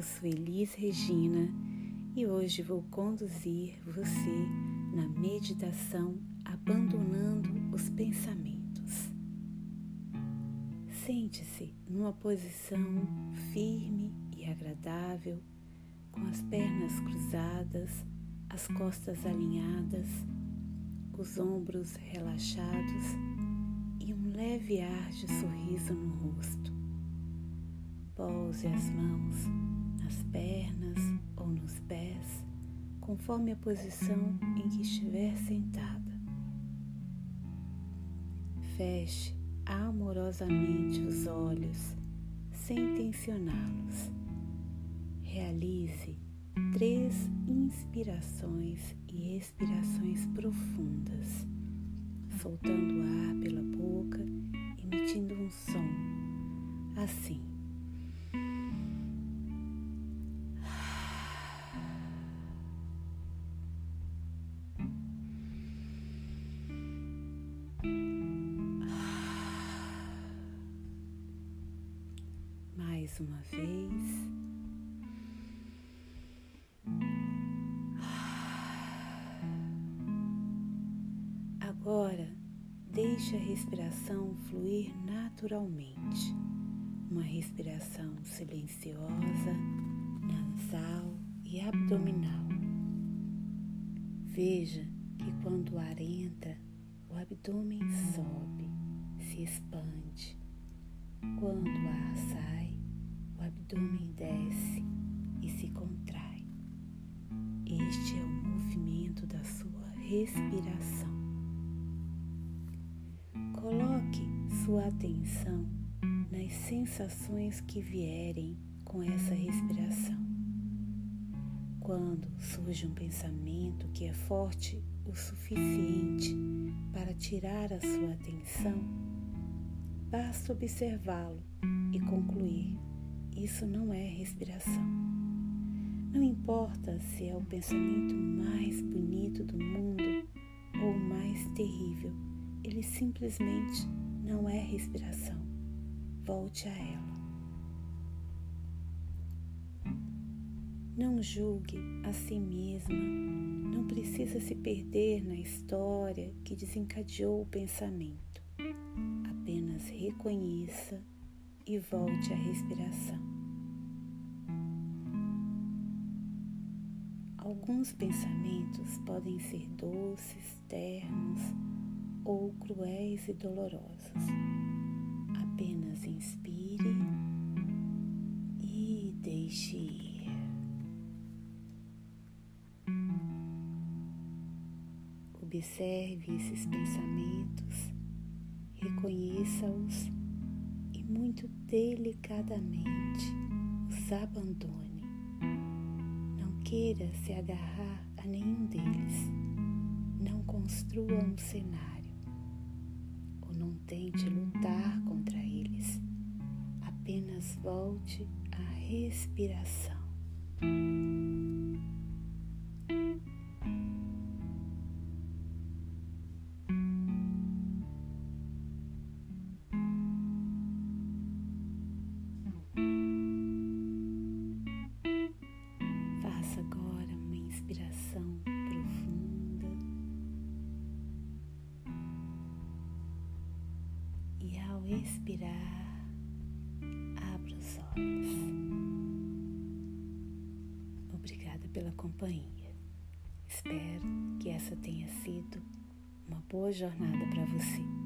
Eu sou Elis Regina e hoje vou conduzir você na meditação abandonando os pensamentos. Sente-se numa posição firme e agradável, com as pernas cruzadas, as costas alinhadas, os ombros relaxados e um leve ar de sorriso no rosto. Pouse as mãos nas pernas ou nos pés, conforme a posição em que estiver sentada. Feche amorosamente os olhos, sem tensioná-los. Realize três inspirações e expirações profundas, soltando o ar pela boca, emitindo um som, assim. Uma vez. Agora, deixe a respiração fluir naturalmente. Uma respiração silenciosa, nasal e abdominal. Veja que quando o ar entra, o abdômen sobe, se expande. Quando o ar sai, o abdômen desce e se contrai. Este é o movimento da sua respiração. Coloque sua atenção nas sensações que vierem com essa respiração. Quando surge um pensamento que é forte o suficiente para tirar a sua atenção, basta observá-lo e concluir: isso não é respiração. Não importa se é o pensamento mais bonito do mundo ou o mais terrível ele simplesmente não é respiração. Volte a ela. Não julgue a si mesma, não precisa se perder na história que desencadeou o pensamento. Apenas reconheça e volte à respiração. Alguns pensamentos podem ser doces, ternos, ou cruéis e dolorosos. Apenas inspire e deixe ir. Observe esses pensamentos, reconheça-os muito delicadamente os abandone. Não queira se agarrar a nenhum deles. Não construa um cenário não tente lutar contra eles, apenas volte à respiração. Expirar, abra os olhos. Obrigada pela companhia. Espero que essa tenha sido uma boa jornada para você.